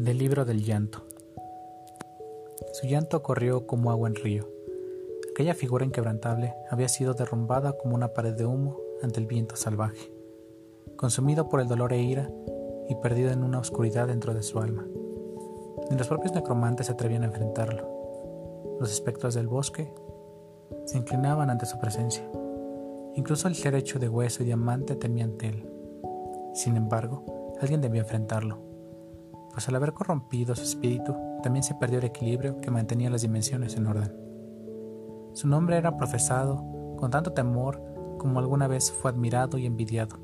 Del libro del llanto. Su llanto corrió como agua en río. Aquella figura inquebrantable había sido derrumbada como una pared de humo ante el viento salvaje, consumido por el dolor e ira y perdido en una oscuridad dentro de su alma. Ni los propios necromantes se atrevían a enfrentarlo. Los espectros del bosque se inclinaban ante su presencia. Incluso el ser hecho de hueso y diamante temía ante él. Sin embargo, alguien debía enfrentarlo, pues al haber corrompido su espíritu, también se perdió el equilibrio que mantenía las dimensiones en orden. Su nombre era profesado con tanto temor como alguna vez fue admirado y envidiado.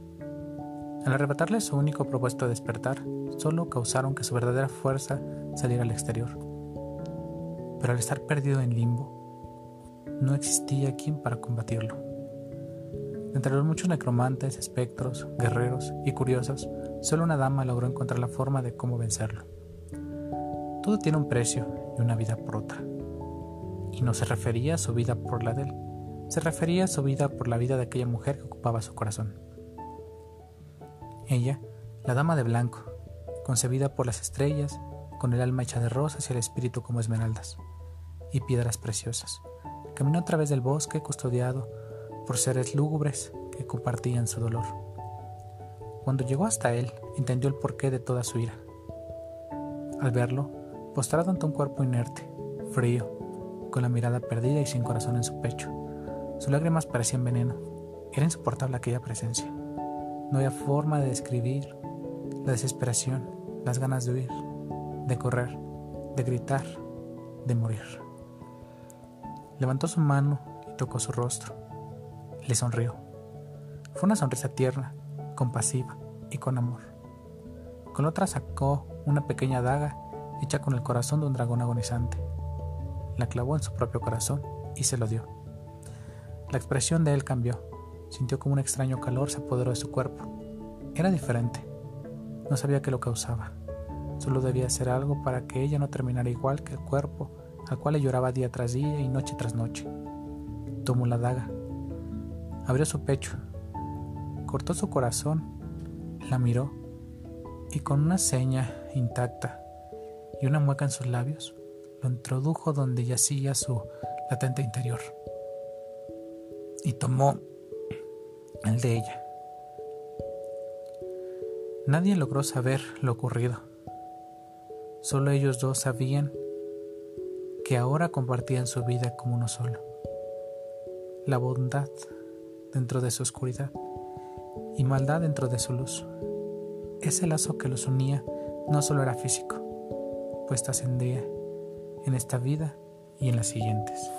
Al arrebatarle su único propuesto de despertar, solo causaron que su verdadera fuerza saliera al exterior. Pero al estar perdido en limbo, no existía quien para combatirlo. Entre los muchos necromantes, espectros, guerreros y curiosos, solo una dama logró encontrar la forma de cómo vencerlo. Todo tiene un precio y una vida por otra. Y no se refería a su vida por la de él, se refería a su vida por la vida de aquella mujer que ocupaba su corazón. Ella, la dama de blanco, concebida por las estrellas, con el alma hecha de rosas y el espíritu como esmeraldas y piedras preciosas, caminó a través del bosque custodiado por seres lúgubres que compartían su dolor. Cuando llegó hasta él, entendió el porqué de toda su ira. Al verlo, postrado ante un cuerpo inerte, frío, con la mirada perdida y sin corazón en su pecho, sus lágrimas parecían veneno. Era insoportable aquella presencia. No había forma de describir la desesperación, las ganas de huir, de correr, de gritar, de morir. Levantó su mano y tocó su rostro. Le sonrió. Fue una sonrisa tierna, compasiva y con amor. Con otra sacó una pequeña daga hecha con el corazón de un dragón agonizante. La clavó en su propio corazón y se lo dio. La expresión de él cambió. Sintió como un extraño calor se apoderó de su cuerpo. Era diferente. No sabía qué lo causaba. Solo debía hacer algo para que ella no terminara igual que el cuerpo al cual le lloraba día tras día y noche tras noche. Tomó la daga, Abrió su pecho, cortó su corazón, la miró y con una seña intacta y una mueca en sus labios, lo introdujo donde yacía su latente interior y tomó el de ella. Nadie logró saber lo ocurrido. Solo ellos dos sabían que ahora compartían su vida como uno solo. La bondad dentro de su oscuridad y maldad dentro de su luz. Ese lazo que los unía no solo era físico, pues trascendía en esta vida y en las siguientes.